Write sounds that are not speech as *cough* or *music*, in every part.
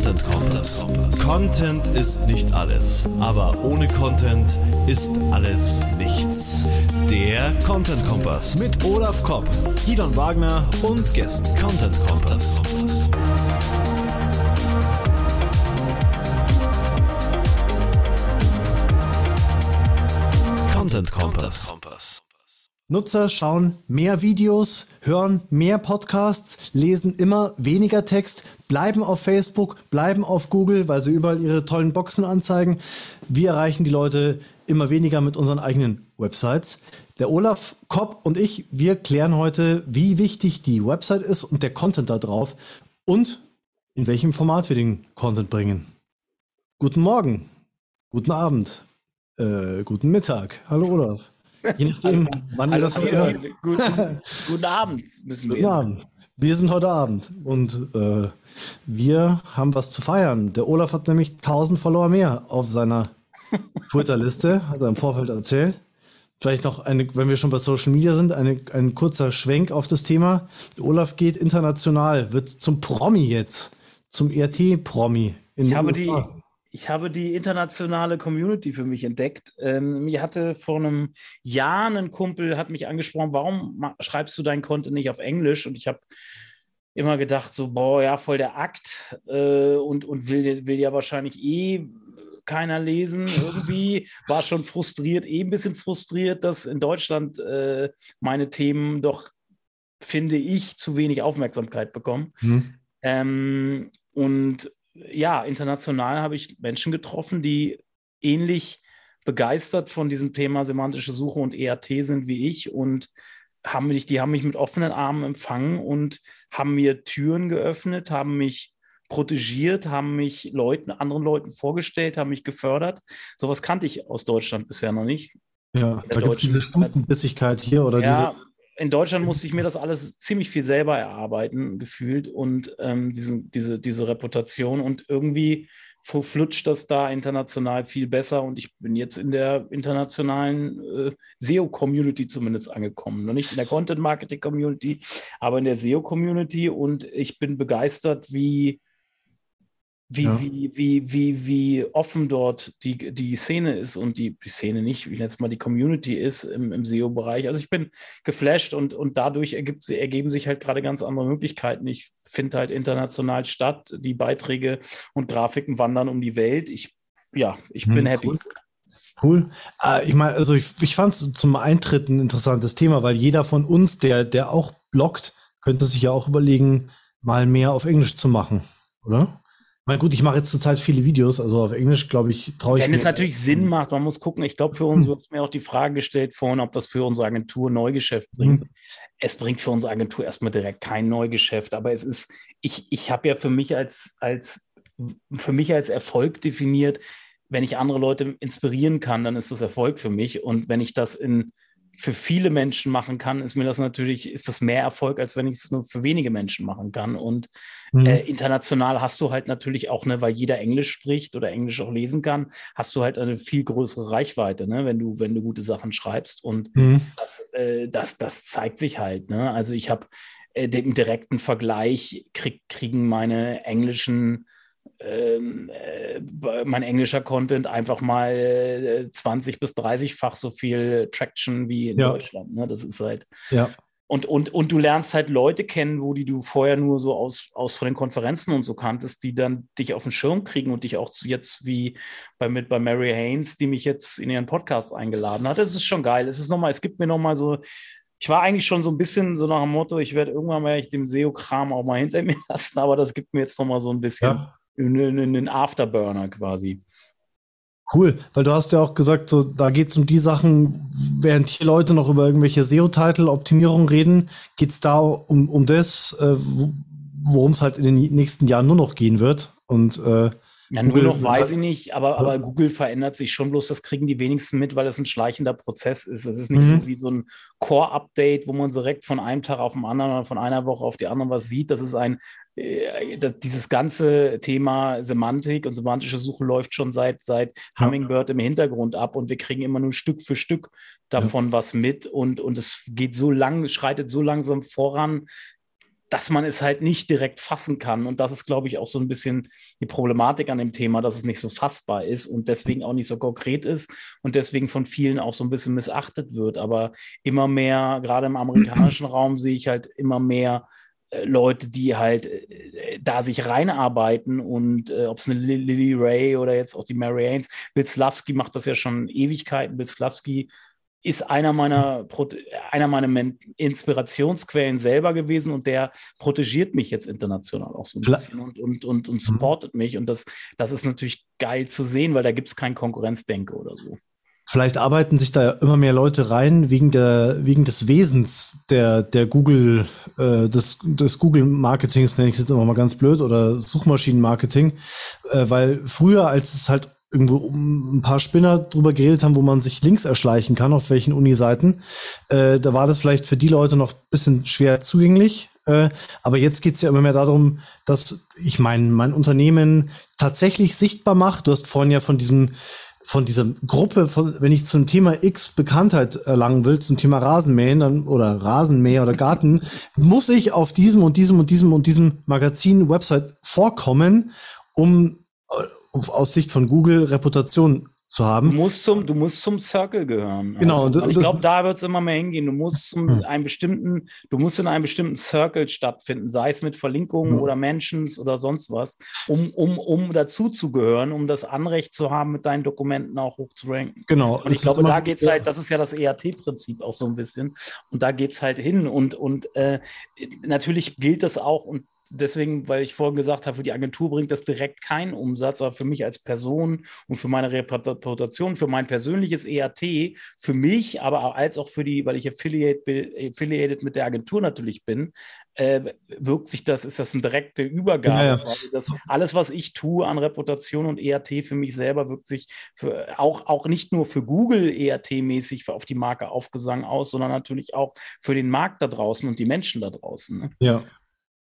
Content Kompass. Content ist nicht alles, aber ohne Content ist alles nichts. Der Content Kompass mit Olaf Kopp, Gidon Wagner und Gästen. Content Kompass. Content Kompass. Nutzer schauen mehr Videos, hören mehr Podcasts, lesen immer weniger Text, bleiben auf Facebook, bleiben auf Google, weil sie überall ihre tollen Boxen anzeigen. Wir erreichen die Leute immer weniger mit unseren eigenen Websites. Der Olaf Kopp und ich, wir klären heute, wie wichtig die Website ist und der Content da drauf und in welchem Format wir den Content bringen. Guten Morgen, guten Abend, äh, guten Mittag. Hallo Olaf. Je nachdem, wann wir das heute hören. Guten, guten Abend müssen wir Guten jetzt. Abend. Wir sind heute Abend und äh, wir haben was zu feiern. Der Olaf hat nämlich 1000 Follower mehr auf seiner *laughs* Twitter-Liste, hat er im Vorfeld erzählt. Vielleicht noch eine, wenn wir schon bei Social Media sind, eine, ein kurzer Schwenk auf das Thema. Der Olaf geht international, wird zum Promi jetzt, zum RT-Promi. in Ich habe, die. Ich habe die internationale Community für mich entdeckt. Ähm, mir hatte vor einem Jahr ein Kumpel hat mich angesprochen, warum schreibst du dein Content nicht auf Englisch? Und ich habe immer gedacht, so, boah, ja, voll der Akt äh, und, und will, will ja wahrscheinlich eh keiner lesen irgendwie. War schon frustriert, eh ein bisschen frustriert, dass in Deutschland äh, meine Themen doch, finde ich, zu wenig Aufmerksamkeit bekommen. Hm. Ähm, und ja, international habe ich Menschen getroffen, die ähnlich begeistert von diesem Thema semantische Suche und ERT sind wie ich und haben mich, die haben mich mit offenen Armen empfangen und haben mir Türen geöffnet, haben mich protegiert, haben mich Leuten, anderen Leuten vorgestellt, haben mich gefördert. Sowas kannte ich aus Deutschland bisher noch nicht. Ja, da gibt es diese deutschen- Stutenbissigkeit hier oder Ja, diese. In Deutschland musste ich mir das alles ziemlich viel selber erarbeiten, gefühlt und ähm, diesen, diese, diese Reputation und irgendwie flutscht das da international viel besser und ich bin jetzt in der internationalen äh, SEO-Community zumindest angekommen. Noch nicht in der Content-Marketing-Community, aber in der SEO-Community und ich bin begeistert, wie wie, Ja. wie, wie, wie, wie offen dort die, die Szene ist und die, die Szene nicht, ich nenne es mal die Community ist im, im SEO-Bereich. Also ich bin geflasht und, und dadurch ergibt, ergeben sich halt gerade ganz andere Möglichkeiten. Ich finde halt international statt, die Beiträge und Grafiken wandern um die Welt. Ich, ja, ich Hm, bin happy. cool. Cool. Äh, ich meine, also ich, ich fand es zum Eintritt ein interessantes Thema, weil jeder von uns, der, der auch bloggt, könnte sich ja auch überlegen, mal mehr auf Englisch zu machen, oder? Meine, gut, ich mache jetzt zurzeit viele Videos, also auf Englisch, glaube ich, traue ich Wenn es natürlich Sinn macht, man muss gucken. Ich glaube, für uns, du hast mir auch die Frage gestellt vorhin, ob das für unsere Agentur Neugeschäft bringt. Mhm. Es bringt für unsere Agentur erstmal direkt kein Neugeschäft, aber es ist, ich, ich habe ja für mich als, als, für mich als Erfolg definiert, wenn ich andere Leute inspirieren kann, dann ist das Erfolg für mich. Und wenn ich das in, für viele Menschen machen kann, ist mir das natürlich, ist das mehr Erfolg, als wenn ich es nur für wenige Menschen machen kann. Und Mhm. äh, international hast du halt natürlich auch, ne, weil jeder Englisch spricht oder Englisch auch lesen kann, hast du halt eine viel größere Reichweite, ne, wenn du, wenn du gute Sachen schreibst. Und Mhm. das, äh, das, das zeigt sich halt. Ne? Also ich habe äh, den direkten Vergleich, krieg, kriegen meine englischen ähm, äh, mein englischer Content einfach mal äh, 20 bis 30-fach so viel Traction wie in Ja. Deutschland. Ne? Das ist halt, Ja. und, und, und du lernst halt Leute kennen, wo die du vorher nur so aus, aus von den Konferenzen und so kanntest, die dann dich auf den Schirm kriegen und dich auch jetzt wie bei, mit, bei Mary Haynes, die mich jetzt in ihren Podcast eingeladen hat. Das ist schon geil. Es ist nochmal, es gibt mir nochmal so, ich war eigentlich schon so ein bisschen so nach dem Motto, ich werde irgendwann mal ich dem SEO-Kram auch mal hinter *laughs* mir lassen, aber das gibt mir jetzt nochmal so ein bisschen Ja. Einen, Afterburner quasi. Cool, weil du hast ja auch gesagt, so da geht es um die Sachen, während hier Leute noch über irgendwelche SEO-Title-Optimierung reden, geht es da um, um das, äh, wo- worum es halt in den nächsten Jahren nur noch gehen wird. Und äh, Ja, nur Google- noch weiß ich nicht, aber, aber Google verändert sich schon bloß, das kriegen die wenigsten mit, weil es ein schleichender Prozess ist. Es ist nicht Mhm. so wie so ein Core-Update, wo man direkt von einem Tag auf den anderen oder von einer Woche auf die andere was sieht. Das ist ein, das, dieses ganze Thema Semantik und semantische Suche läuft schon seit, seit Ja. Hummingbird im Hintergrund ab und wir kriegen immer nur Stück für Stück davon was mit und, und es geht so lang, schreitet so langsam voran, dass man es halt nicht direkt fassen kann. Und das ist, glaube ich, auch so ein bisschen die Problematik an dem Thema, dass es nicht so fassbar ist und deswegen auch nicht so konkret ist und deswegen von vielen auch so ein bisschen missachtet wird. Aber immer mehr, gerade im amerikanischen Raum, sehe ich halt immer mehr äh, Leute, die halt äh, da sich reinarbeiten und äh, ob es eine Lily Ray oder jetzt auch die Mary Haynes, Bill Slavsky macht das ja schon Ewigkeiten. Bill Slavsky ist einer meiner, einer meiner Inspirationsquellen selber gewesen und der protegiert mich jetzt international auch so ein bisschen und, und, und, und mhm. supportet mich. Und das, das ist natürlich geil zu sehen, weil da gibt es kein Konkurrenzdenke oder so. Vielleicht arbeiten sich da immer mehr Leute rein wegen der wegen des Wesens der der Google äh, des des Google Marketings nenne ich es jetzt immer mal ganz blöd oder Suchmaschinenmarketing, äh, weil früher als es halt irgendwo ein paar Spinner drüber geredet haben, wo man sich Links erschleichen kann, auf welchen Uni-Seiten. Äh, da war das vielleicht für die Leute noch ein bisschen schwer zugänglich. Äh, aber jetzt geht es ja immer mehr darum, dass ich mein, mein Unternehmen tatsächlich sichtbar macht. Du hast vorhin ja von diesem von dieser Gruppe, von, wenn ich zum Thema X Bekanntheit erlangen will, zum Thema Rasenmähen dann, oder Rasenmäher oder Garten, muss ich auf diesem und diesem und diesem und diesem Magazin, Website vorkommen, um aus Sicht von Google Reputation zu haben. Du musst zum, du musst zum Circle gehören. Genau. Also, ich glaube, da wird es immer mehr hingehen. Du musst zum hm. einen bestimmten, du musst in einem bestimmten Circle stattfinden, sei es mit Verlinkungen hm. oder Mentions oder sonst was, um, um, um dazu zu gehören, um das Anrecht zu haben, mit deinen Dokumenten auch hoch zu ranken. Genau. Und ich glaube, da geht es halt, das ist ja das EAT-Prinzip auch so ein bisschen. Und da geht es halt hin. Und, und äh, natürlich gilt das auch, und deswegen, weil ich vorhin gesagt habe, für die Agentur bringt das direkt keinen Umsatz, aber für mich als Person und für meine Reputation, für mein persönliches EAT, für mich, aber als auch für die, weil ich affiliate, affiliated mit der Agentur natürlich bin, äh, wirkt sich das, ist das eine direkte Übergabe. Ja, ja. Das, alles, was ich tue an Reputation und EAT für mich selber, wirkt sich für, auch, auch nicht nur für Google EAT-mäßig auf die Marke Aufgesang aus, sondern natürlich auch für den Markt da draußen und die Menschen da draußen. Ne? Ja,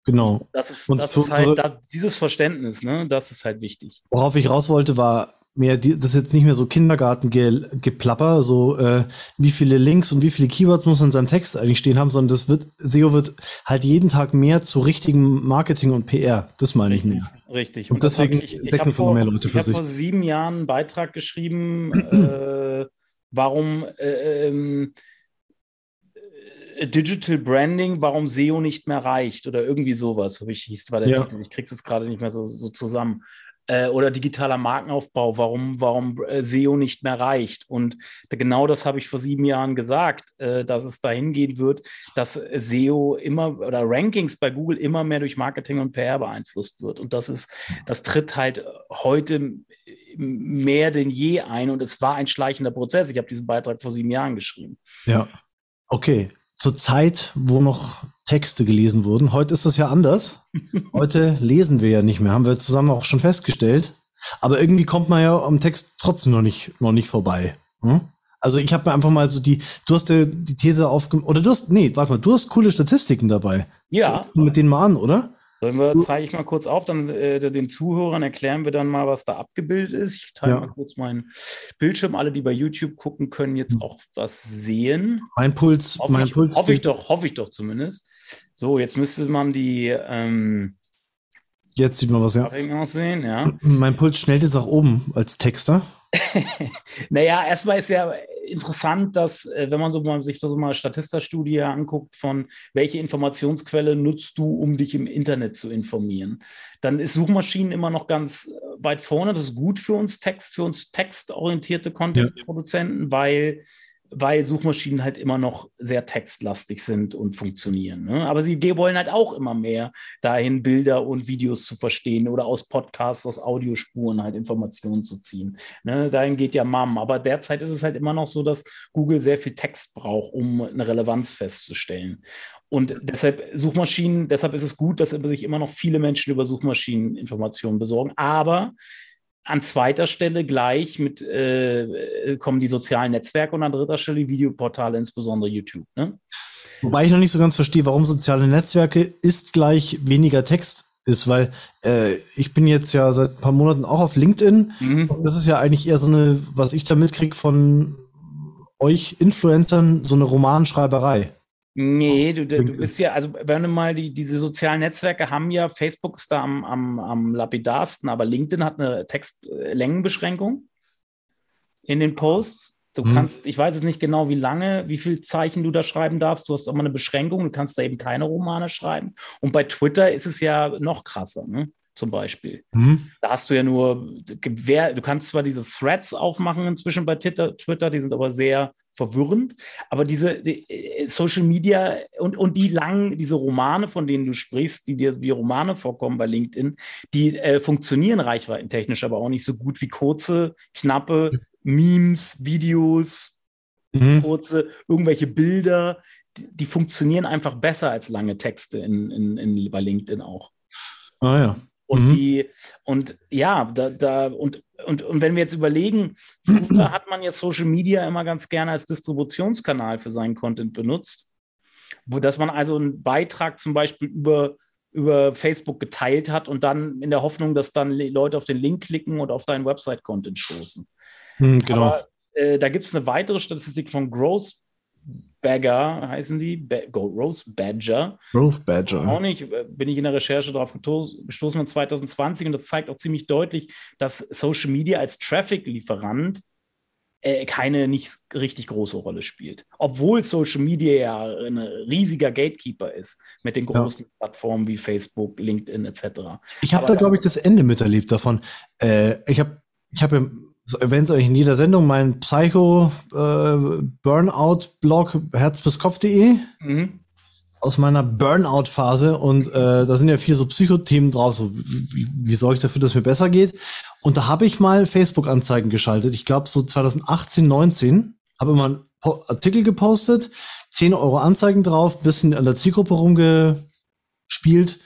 Genau. Das ist, das ist halt da, dieses Verständnis, ne? Das ist halt wichtig. Worauf ich raus wollte, war mehr, die, das ist jetzt nicht mehr so Kindergartengeplapper, so äh, wie viele Links und wie viele Keywords muss man in seinem Text eigentlich stehen haben, sondern das wird, SEO wird halt jeden Tag mehr zu richtigem Marketing und PR. Das meine ich nicht. Richtig. Und, und deswegen ich, ich habe vor, ich hab vor sieben Jahren einen Beitrag geschrieben, *clears throat* äh, warum äh, ähm, Digital Branding, warum SEO nicht mehr reicht oder irgendwie sowas, so ich hieß war der ja. Titel. Ich krieg's jetzt gerade nicht mehr so, so zusammen. Äh, oder digitaler Markenaufbau, warum, warum äh, SEO nicht mehr reicht. Und genau das habe ich vor sieben Jahren gesagt, äh, dass es dahin gehen wird, dass SEO immer oder Rankings bei Google immer mehr durch Marketing und PR beeinflusst wird. Und das ist, das tritt halt heute mehr denn je ein und es war ein schleichender Prozess. Ich habe diesen Beitrag vor sieben Jahren geschrieben. Ja. Okay, zur Zeit, wo noch Texte gelesen wurden. Heute ist das ja anders. *laughs* Heute lesen wir ja nicht mehr, haben wir zusammen auch schon festgestellt. Aber irgendwie kommt man ja am Text trotzdem noch nicht, noch nicht vorbei. Hm? Also ich habe mir einfach mal so die, du hast dir die These aufgemacht, oder du hast, nee, warte mal, du hast coole Statistiken dabei. Ja. Mit denen mal an, oder? Sollen wir, zeige ich mal kurz auf, dann äh, den Zuhörern erklären wir dann mal, was da abgebildet ist. Ich teile ja. mal kurz meinen Bildschirm. Alle, die bei YouTube gucken, können jetzt auch was sehen. Mein Puls, hoffe mein ich, Puls. Hoffe ich doch, hoffe ich doch zumindest. So, jetzt müsste man die. Ähm, jetzt sieht man was, ja. Aussehen, ja. *clears throat* Mein Puls schnellt jetzt nach oben als Texter. *laughs* naja, erstmal ist ja interessant, dass, äh, wenn man so mal, sich so mal Statista-Studie anguckt, von welche Informationsquelle nutzt du, um dich im Internet zu informieren, dann ist Suchmaschinen immer noch ganz äh, weit vorne. Das ist gut für uns Text, für uns textorientierte Content-Produzenten, ja. weil weil Suchmaschinen halt immer noch sehr textlastig sind und funktionieren. Ne? Aber sie wollen halt auch immer mehr dahin, Bilder und Videos zu verstehen oder aus Podcasts, aus Audiospuren halt Informationen zu ziehen. Ne? Dahin geht ja MAM. Aber derzeit ist es halt immer noch so, dass Google sehr viel Text braucht, um eine Relevanz festzustellen. Und deshalb Suchmaschinen, deshalb ist es gut, dass sich immer noch viele Menschen über Suchmaschinen Informationen besorgen. Aber an zweiter Stelle gleich mit äh, kommen die sozialen Netzwerke und an dritter Stelle die Videoportale, insbesondere YouTube. Ne? Wobei ich noch nicht so ganz verstehe, warum soziale Netzwerke ist gleich weniger Text ist, weil äh, ich bin jetzt ja seit ein paar Monaten auch auf LinkedIn. Mhm. das ist ja eigentlich eher so eine, was ich da mitkriege von euch Influencern, so eine Romanschreiberei. Nee, du, du bist ja, also wenn du mal die, diese sozialen Netzwerke haben ja, Facebook ist da am, am, am lapidarsten, aber LinkedIn hat eine Textlängenbeschränkung in den Posts. Du hm. kannst, ich weiß jetzt nicht genau, wie lange, wie viel Zeichen du da schreiben darfst. Du hast auch mal eine Beschränkung, du kannst da eben keine Romane schreiben. Und bei Twitter ist es ja noch krasser. Ne? zum Beispiel. Mhm. Da hast du ja nur du kannst zwar diese Threads aufmachen inzwischen bei Twitter, Twitter, die sind aber sehr verwirrend, aber diese die äh, Social Media und, und die langen, diese Romane, von denen du sprichst, die dir wie Romane vorkommen bei LinkedIn, die äh, funktionieren reichweitentechnisch aber auch nicht so gut wie kurze, knappe Memes, Videos, mhm. kurze, irgendwelche Bilder, die, die, funktionieren einfach besser als lange Texte in, in, in, bei LinkedIn auch. Ah ja. Und mhm. die, und ja, da, da, und, und, und wenn wir jetzt überlegen, früher hat man ja Social Media immer ganz gerne als Distributionskanal für seinen Content benutzt, wo dass man also einen Beitrag zum Beispiel über, über Facebook geteilt hat und dann in der Hoffnung, dass dann Leute auf den Link klicken und auf deinen Website-Content stoßen. Mhm, genau. Aber, äh, da gibt es eine weitere Statistik von Growth Bagger heißen die, ba Rose Badger. Rose Badger. Auch nicht, äh, bin ich in der Recherche darauf gestoßen von 2020 und das zeigt auch ziemlich deutlich, dass Social Media als Traffic-Lieferant äh, keine nicht richtig große Rolle spielt. Obwohl Social Media ja ein riesiger Gatekeeper ist mit den großen ja. Plattformen wie Facebook, LinkedIn etc. Ich habe da, glaube ich, das Ende miterlebt davon. Äh, ich habe ich hab ja erwähnt euch in jeder Sendung mein Psycho äh, Burnout Blog herz bis kopf.de mhm. aus meiner Burnout Phase und äh, da sind ja vier so Psychothemen drauf, so wie, wie sorge ich dafür, dass es mir besser geht und da habe ich mal Facebook Anzeigen geschaltet. Ich glaube so 2018, 19 habe immer einen Artikel gepostet, 10 Euro Anzeigen drauf, bisschen an der Zielgruppe rumgespielt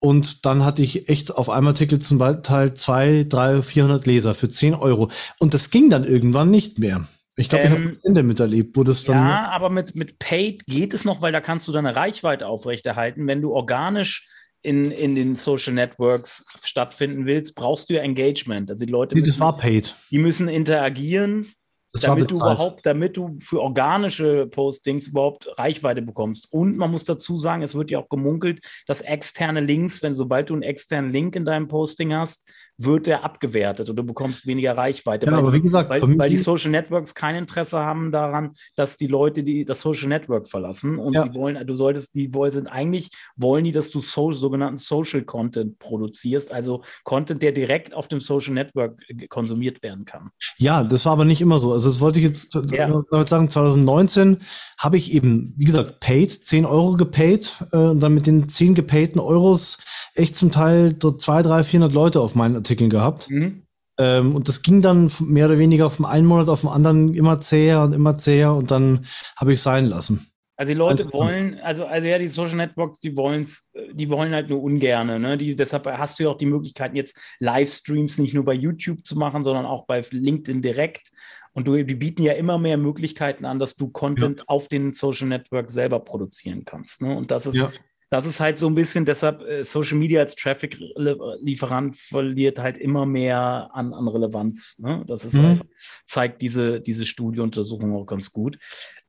und dann hatte ich echt auf einem Artikel zum Teil zwei, drei, 400 Leser für 10 Euro. Und das ging dann irgendwann nicht mehr. Ich glaube, ähm, ich habe das Ende miterlebt, wo das dann. Ja, aber mit, mit Paid geht es noch, weil da kannst du deine Reichweite aufrechterhalten. Wenn du organisch in, in den Social Networks stattfinden willst, brauchst du ja Engagement. Also die Leute. Nee, das war paid. Die müssen interagieren das damit du überhaupt, damit du für organische Postings überhaupt Reichweite bekommst. Und man muss dazu sagen, es wird ja auch gemunkelt, dass externe Links, wenn sobald du einen externen Link in deinem Posting hast, wird der abgewertet und du bekommst weniger Reichweite. Ja, weil, aber wie gesagt, weil, weil die Social Networks kein Interesse haben daran, dass die Leute die das Social Network verlassen und ja. sie wollen, du solltest, die wollen sind eigentlich wollen die, dass du so, sogenannten Social Content produzierst, also Content, der direkt auf dem Social Network konsumiert werden kann. Ja, das war aber nicht immer so. Also das wollte ich jetzt ja. sagen. 2019 habe ich eben, wie gesagt, paid, 10 Euro gepaid äh, und dann mit den 10 gepayten Euros echt zum Teil so 2, 3, 400 Leute auf meinen Artikeln gehabt. Mhm. Ähm, und das ging dann mehr oder weniger vom einen Monat auf den anderen immer zäher und immer zäher und dann habe ich es sein lassen. Also die Leute wollen, also, also ja, die Social Networks, die wollen die wollen halt nur ungerne. Ne? Die, deshalb hast du ja auch die Möglichkeiten, jetzt Livestreams nicht nur bei YouTube zu machen, sondern auch bei LinkedIn direkt. Und du, die bieten ja immer mehr Möglichkeiten an, dass du Content ja. auf den Social Networks selber produzieren kannst. Ne? Und das ist, ja das ist halt so ein bisschen, deshalb äh, Social Media als Traffic-Lieferant verliert halt immer mehr an, an Relevanz. Ne? Das ist mhm. halt, zeigt diese, diese Studieuntersuchung auch ganz gut.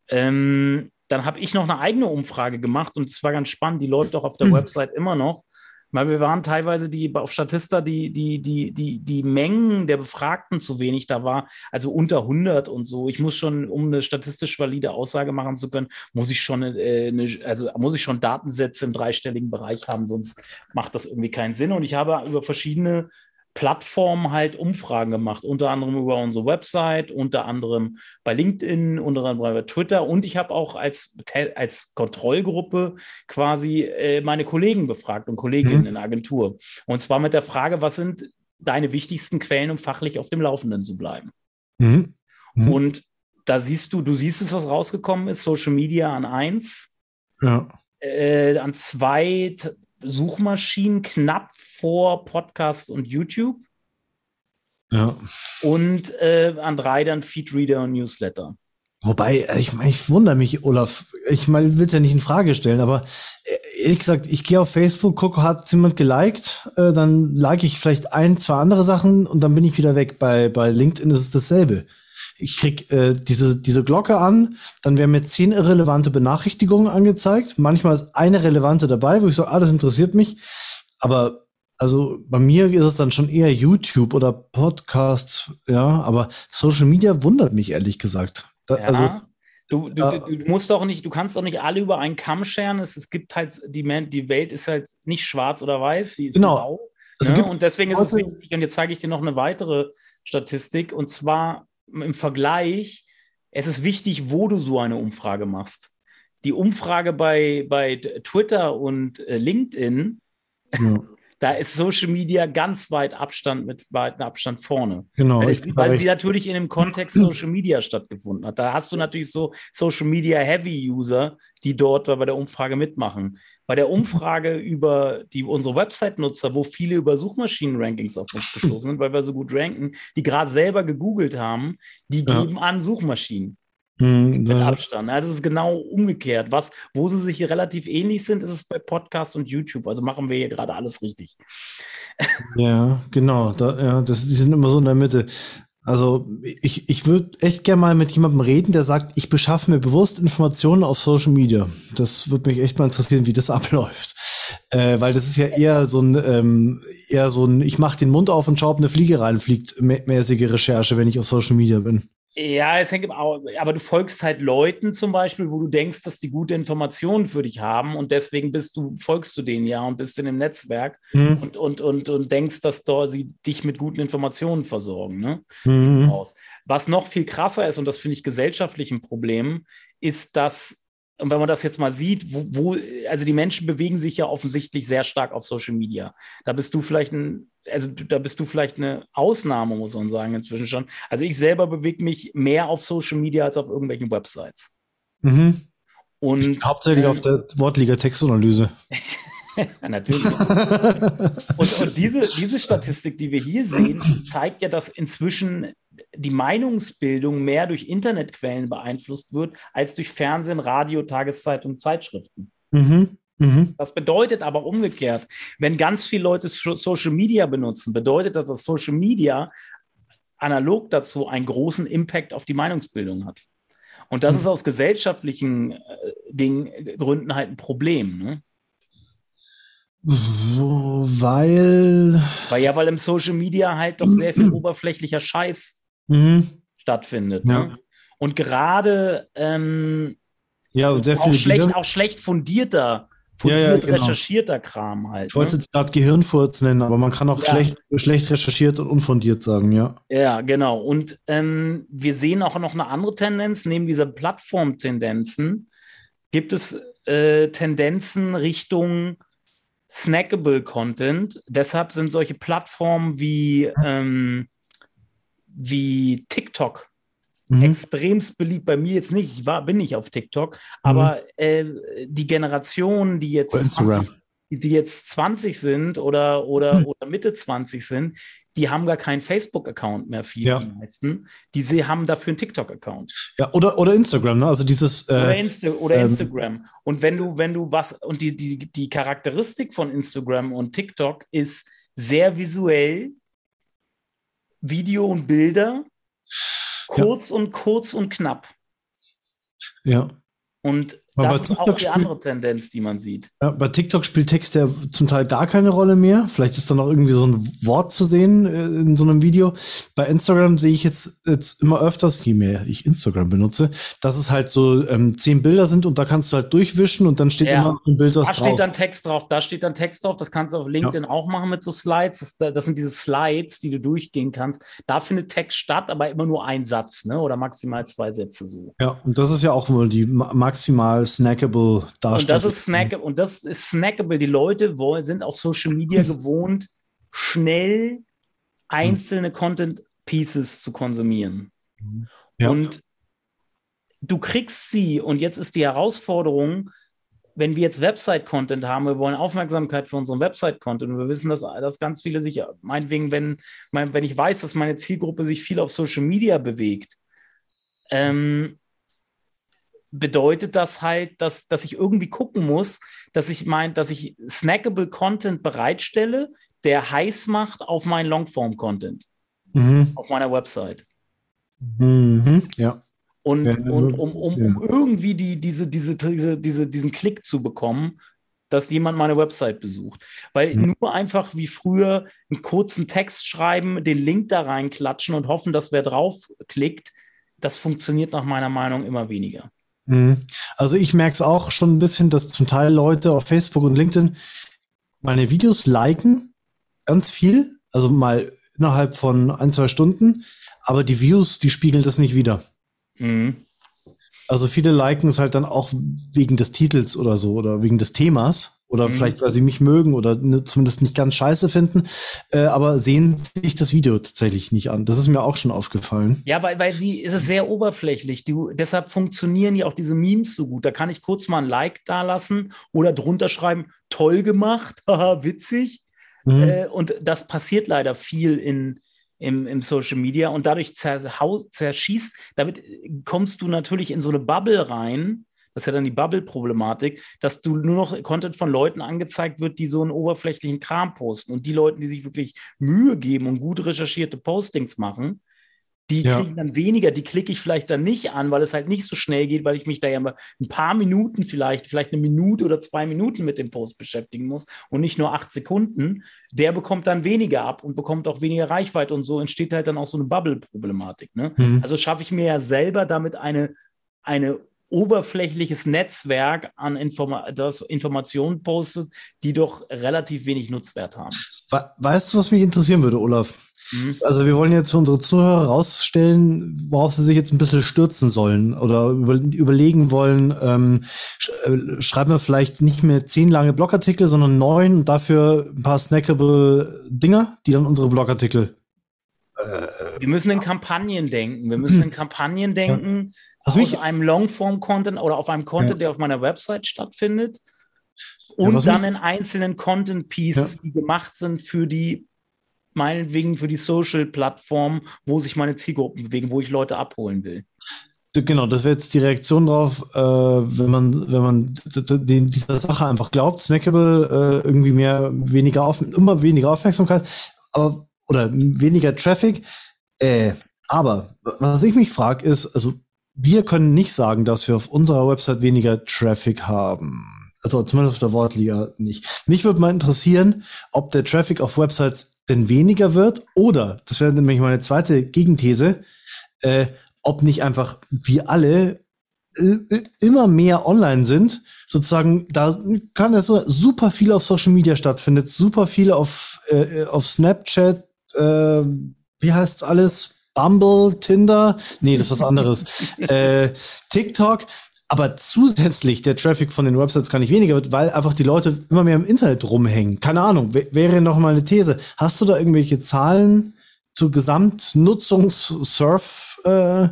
Ähm, dann habe ich noch eine eigene Umfrage gemacht und es war ganz spannend, die läuft auch auf der mhm. Website immer noch. Weil wir waren teilweise die auf Statista die, die, die, die, die Mengen der Befragten zu wenig da war, also unter 100 und so. Ich muss schon, um eine statistisch valide Aussage machen zu können, muss ich schon, äh, eine, also muss ich schon Datensätze im dreistelligen Bereich haben, sonst macht das irgendwie keinen Sinn. Und ich habe über verschiedene Plattformen halt Umfragen gemacht, unter anderem über unsere Website, unter anderem bei LinkedIn, unter anderem bei Twitter und ich habe auch als, als Kontrollgruppe quasi äh, meine Kollegen befragt und Kolleginnen mhm. in der Agentur. Und zwar mit der Frage, was sind deine wichtigsten Quellen, um fachlich auf dem Laufenden zu bleiben? Mhm. Mhm. Und da siehst du, du siehst es, was rausgekommen ist, Social Media an eins. Ja. Äh, an zwei Suchmaschinen knapp vor Podcast und YouTube. Ja. Und äh, an drei dann Feedreader und Newsletter. Wobei, äh, ich, ich wundere mich, Olaf, ich meine, will es ja nicht in Frage stellen, aber äh, ehrlich gesagt, ich gehe auf Facebook, gucke, hat jemand geliked, äh, dann like ich vielleicht ein, zwei andere Sachen und dann bin ich wieder weg. Bei, bei LinkedIn ist es dasselbe. Ich krieg äh, diese, diese Glocke an, dann werden mir zehn irrelevante Benachrichtigungen angezeigt. Manchmal ist eine relevante dabei, wo ich sage, ah, das interessiert mich. Aber also bei mir ist es dann schon eher YouTube oder Podcasts, ja, aber Social Media wundert mich ehrlich gesagt. Da, Ja. Also Du, du, du, musst doch nicht, du kannst doch nicht alle über einen Kamm scheren. Es, es gibt halt, die, Men- die Welt ist halt nicht schwarz oder weiß, sie ist Genau. grau. Also ne? Und deswegen ist es wichtig, und jetzt zeige ich dir noch eine weitere Statistik, und zwar im Vergleich, es ist wichtig, wo du so eine Umfrage machst. Die Umfrage bei, bei Twitter und äh, LinkedIn, ja, *laughs* da ist Social Media ganz weit Abstand mit weitem Abstand vorne. genau. Weil, weil sie natürlich in dem Kontext Social Media stattgefunden hat. Da hast du natürlich so Social Media Heavy User, die dort bei der Umfrage mitmachen. Bei der Umfrage über die, unsere Website-Nutzer, wo viele über Suchmaschinen-Rankings auf uns gestoßen sind, weil wir so gut ranken, die gerade selber gegoogelt haben, die Ja. geben an Suchmaschinen Hm, mit Abstand. Also es ist genau umgekehrt. Was, wo sie sich relativ ähnlich sind, ist es bei Podcasts und YouTube. Also machen wir hier gerade alles richtig. ja, genau. Da, ja, das, die sind immer so in der Mitte. Also ich, ich würde echt gerne mal mit jemandem reden, der sagt, ich beschaffe mir bewusst Informationen auf Social Media. Das würde mich echt mal interessieren, wie das *laughs* abläuft. Äh, weil das ist ja eher so ein, ähm, eher so ein, ich mache den Mund auf und schaue, ob eine Fliege reinfliegt, mä- mäßige Recherche, wenn ich auf Social Media bin. Ja, es hängt aber, aber du folgst halt Leuten zum Beispiel, wo du denkst, dass die gute Informationen für dich haben und deswegen bist du, folgst du denen ja und bist in dem Netzwerk Hm, und, und, und, und denkst, dass da sie dich mit guten Informationen versorgen. Ne? hm, Aus. Was noch viel krasser ist, und das finde ich gesellschaftlich ein Problem, ist, dass, und wenn man das jetzt mal sieht, wo, wo, also die Menschen bewegen sich ja offensichtlich sehr stark auf Social Media. Da bist du vielleicht ein, also da bist du vielleicht eine Ausnahme, muss man sagen, inzwischen schon. Also ich selber bewege mich mehr auf Social Media als auf irgendwelchen Websites. mhm. Und Hauptsächlich ähm, auf der Wortliga Textanalyse. *laughs* natürlich. Und, und diese, diese Statistik, die wir hier sehen, zeigt ja, dass inzwischen die Meinungsbildung mehr durch Internetquellen beeinflusst wird als durch Fernsehen, Radio, Tageszeitung, Zeitschriften. Mhm. Mhm. Das bedeutet aber umgekehrt, wenn ganz viele Leute So- Social Media benutzen, bedeutet das, dass Social Media analog dazu einen großen Impact auf die Meinungsbildung hat. Und das Mhm. ist aus gesellschaftlichen äh, Dingen, äh, Gründen halt ein Problem. Ne? So, weil. Weil ja, weil im Social Media halt doch sehr viel oberflächlicher Scheiß Mhm. stattfindet. Ja. Ne? Und gerade ähm, Ja, und sehr auch, schlecht, auch schlecht fundierter, Ja, ja, fundiert genau. recherchierter Kram halt. Ich wollte Ne? gerade Gehirnfurz nennen, aber man kann auch Ja. schlecht, schlecht recherchiert und unfundiert sagen, ja. Ja, genau. Und ähm, wir sehen auch noch eine andere Tendenz. Neben dieser Plattform-Tendenzen gibt es äh, Tendenzen Richtung snackable Content. Deshalb sind solche Plattformen wie, ähm, wie TikTok Mhm. extremst beliebt. Bei mir jetzt nicht. Ich war, bin nicht auf TikTok, aber äh, die Generation, die jetzt Oder Instagram. 20, die jetzt 20 sind oder, oder, oder Mitte 20 sind, die haben gar keinen Facebook-Account mehr, viele, Ja. die meisten. Die sie haben dafür einen TikTok-Account. Ja, oder, oder Instagram, ne? Also dieses, Oder, äh, Insta oder ähm, Instagram. Und wenn du, wenn du was, und die, die, die Charakteristik von Instagram und TikTok ist sehr visuell, Video und Bilder, kurz und kurz und knapp. ja. Und Aber das ist auch TikTok die spielt- andere Tendenz, die man sieht. ja. Bei TikTok spielt Text ja zum Teil gar keine Rolle mehr. Vielleicht ist da noch irgendwie so ein Wort zu sehen äh, in so einem Video. Bei Instagram sehe ich jetzt, jetzt immer öfters, je mehr ich Instagram benutze, dass es halt so ähm, zehn Bilder sind und da kannst du halt durchwischen und dann steht Ja. immer ein Bild was Da drauf. steht dann Text drauf, da steht dann Text drauf. Das kannst du auf LinkedIn auch machen mit so Slides. Das, das sind diese Slides, die du durchgehen kannst. Da findet Text statt, aber immer nur ein Satz, ne? Oder maximal zwei Sätze so. ja, und das ist ja auch wohl die ma maximal snackable Darstellung. Und das ist snack und das ist snackable. Die Leute wollen, sind auf Social Media *laughs* gewohnt, schnell einzelne Content Pieces zu konsumieren. Ja. Und du kriegst sie, und jetzt ist die Herausforderung, wenn wir jetzt Website-Content haben, wir wollen Aufmerksamkeit für unseren Website-Content und wir wissen, dass, dass ganz viele sich, meinetwegen, wenn, mein, wenn ich weiß, dass meine Zielgruppe sich viel auf Social Media bewegt, ähm, bedeutet das halt, dass, dass ich irgendwie gucken muss, dass ich mein, dass ich snackable Content bereitstelle, der heiß macht auf meinen Longform-Content Mhm. auf meiner Website. Mhm, ja. Und, Ja, und um, um, ja. um irgendwie die, diese, diese, diese, diese, diesen Klick zu bekommen, dass jemand meine Website besucht. Weil Mhm. nur einfach wie früher einen kurzen Text schreiben, den Link da reinklatschen und hoffen, dass wer draufklickt, das funktioniert nach meiner Meinung immer weniger. Mhm. Also ich merke es auch schon ein bisschen, dass zum Teil Leute auf Facebook und LinkedIn meine Videos liken, ganz viel, also mal innerhalb von ein, zwei Stunden, aber die Views, die spiegeln das nicht wieder. Mhm. Also viele liken es halt dann auch wegen des Titels oder so oder wegen des Themas oder Mhm. vielleicht, weil sie mich mögen oder ne, zumindest nicht ganz scheiße finden, äh, aber sehen sich das Video tatsächlich nicht an. Das ist mir auch schon aufgefallen. Ja, weil, weil sie ist es sehr oberflächlich. Du, deshalb funktionieren ja auch diese Memes so gut. Da kann ich kurz mal ein Like da lassen oder drunter schreiben, toll gemacht, *laughs* haha, witzig. Mhm. Äh, und das passiert leider viel in, im, im Social Media und dadurch zerschießt, damit kommst du natürlich in so eine Bubble rein. Das ist ja dann die Bubble-Problematik, dass du nur noch Content von Leuten angezeigt wird, die so einen oberflächlichen Kram posten. Und die Leute, die sich wirklich Mühe geben und gut recherchierte Postings machen, die Ja. kriegen dann weniger, die klicke ich vielleicht dann nicht an, weil es halt nicht so schnell geht, weil ich mich da ja mal ein paar Minuten vielleicht, vielleicht eine Minute oder zwei Minuten mit dem Post beschäftigen muss und nicht nur acht Sekunden. Der bekommt dann weniger ab und bekommt auch weniger Reichweite und so entsteht halt dann auch so eine Bubble-Problematik. Ne? Mhm. Also schaffe ich mir ja selber damit eine, eine oberflächliches Netzwerk an Informa das Informationen postet, die doch relativ wenig Nutzwert haben. We weißt du, was mich interessieren würde, Olaf? Mhm. Also wir wollen jetzt für unsere Zuhörer rausstellen, worauf sie sich jetzt ein bisschen stürzen sollen oder über, überlegen wollen, ähm, sch äh, schreiben wir vielleicht nicht mehr zehn lange Blogartikel, sondern neun und dafür ein paar snackable Dinger, die dann unsere Blogartikel. Wir müssen in Kampagnen denken. Wir müssen in Kampagnen denken, Was aus einem Longform-Content oder auf einem Content, Ja. der auf meiner Website stattfindet. Ja, Und was dann in einzelnen Content-Pieces, die gemacht sind für die, meinetwegen für die Social-Plattform, wo sich meine Zielgruppen bewegen, wo ich Leute abholen will. Genau, das wäre jetzt die Reaktion drauf, äh, wenn man, wenn man den, dieser Sache einfach glaubt, snackable, äh, irgendwie mehr, weniger auf, immer weniger Aufmerksamkeit, aber oder weniger Traffic. Äh, aber was ich mich frage, ist, also wir können nicht sagen, dass wir auf unserer Website weniger Traffic haben. Also zumindest auf der Wortliga nicht. Mich würde mal interessieren, ob der Traffic auf Websites denn weniger wird oder, das wäre nämlich meine zweite Gegenthese, äh, ob nicht einfach wir alle äh, äh, immer mehr online sind, sozusagen, da kann es so super viel auf Social Media stattfindet, super viel auf, äh, auf Snapchat, äh, wie heißt's alles? Bumble, Tinder? Nee, das ist was anderes. *laughs* äh, TikTok. Aber zusätzlich der Traffic von den Websites gar nicht weniger wird, weil einfach die Leute immer mehr im Internet rumhängen. Keine Ahnung, wär- wäre noch mal eine These. Hast du da irgendwelche Zahlen zu Gesamtnutzungs-Surf äh,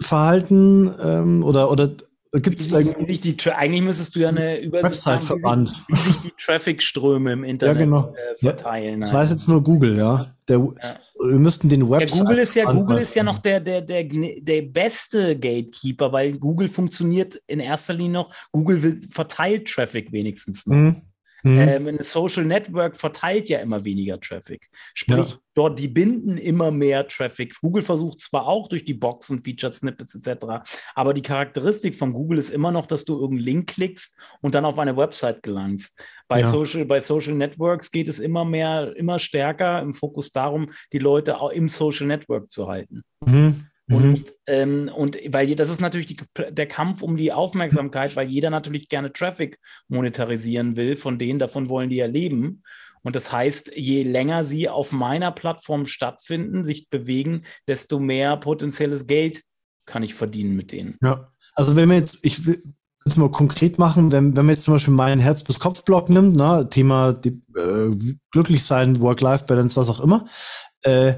Verhalten ähm, oder oder gibt es sich die, eigentlich müsstest du ja eine Übersicht haben, Website-Verband. wie sich, wie sich die Traffic-Ströme im Internet genau. äh, Ja, verteilen. Das weiß jetzt nur Gooel, ja. Der, Wir müssten den Ja, Website. Google ist ja, Google ist ja noch der, der, der, der beste Gatekeeper, weil Google funktioniert in erster Linie noch. Google verteilt Traffic wenigstens noch. Mhm. Mhm. Ähm, ein Social Network verteilt ja immer weniger Traffic. Sprich, Ja. dort die binden immer mehr Traffic. Google versucht zwar auch durch die Boxen, Featured Snippets etc., aber die Charakteristik von Google ist immer noch, dass du irgendeinen Link klickst und dann auf eine Website gelangst. Bei, Ja. Social, bei Social Networks geht es immer mehr, immer stärker im Fokus darum, die Leute auch im Social Network zu halten. Mhm. Mhm. Und, ähm, und weil das ist natürlich die, der Kampf um die Aufmerksamkeit, weil jeder natürlich gerne Traffic monetarisieren will, von denen davon wollen die ja leben. Und das heißt, je länger sie auf meiner Plattform stattfinden, sich bewegen, desto mehr potenzielles Geld kann ich verdienen mit denen. Ja, also wenn wir jetzt, ich will es mal konkret machen, wenn, wenn man jetzt zum Beispiel meinen Herz-bis-Kopf-Blog nimmt, ne, Thema die, äh, glücklich sein, Work-Life-Balance, was auch immer, äh,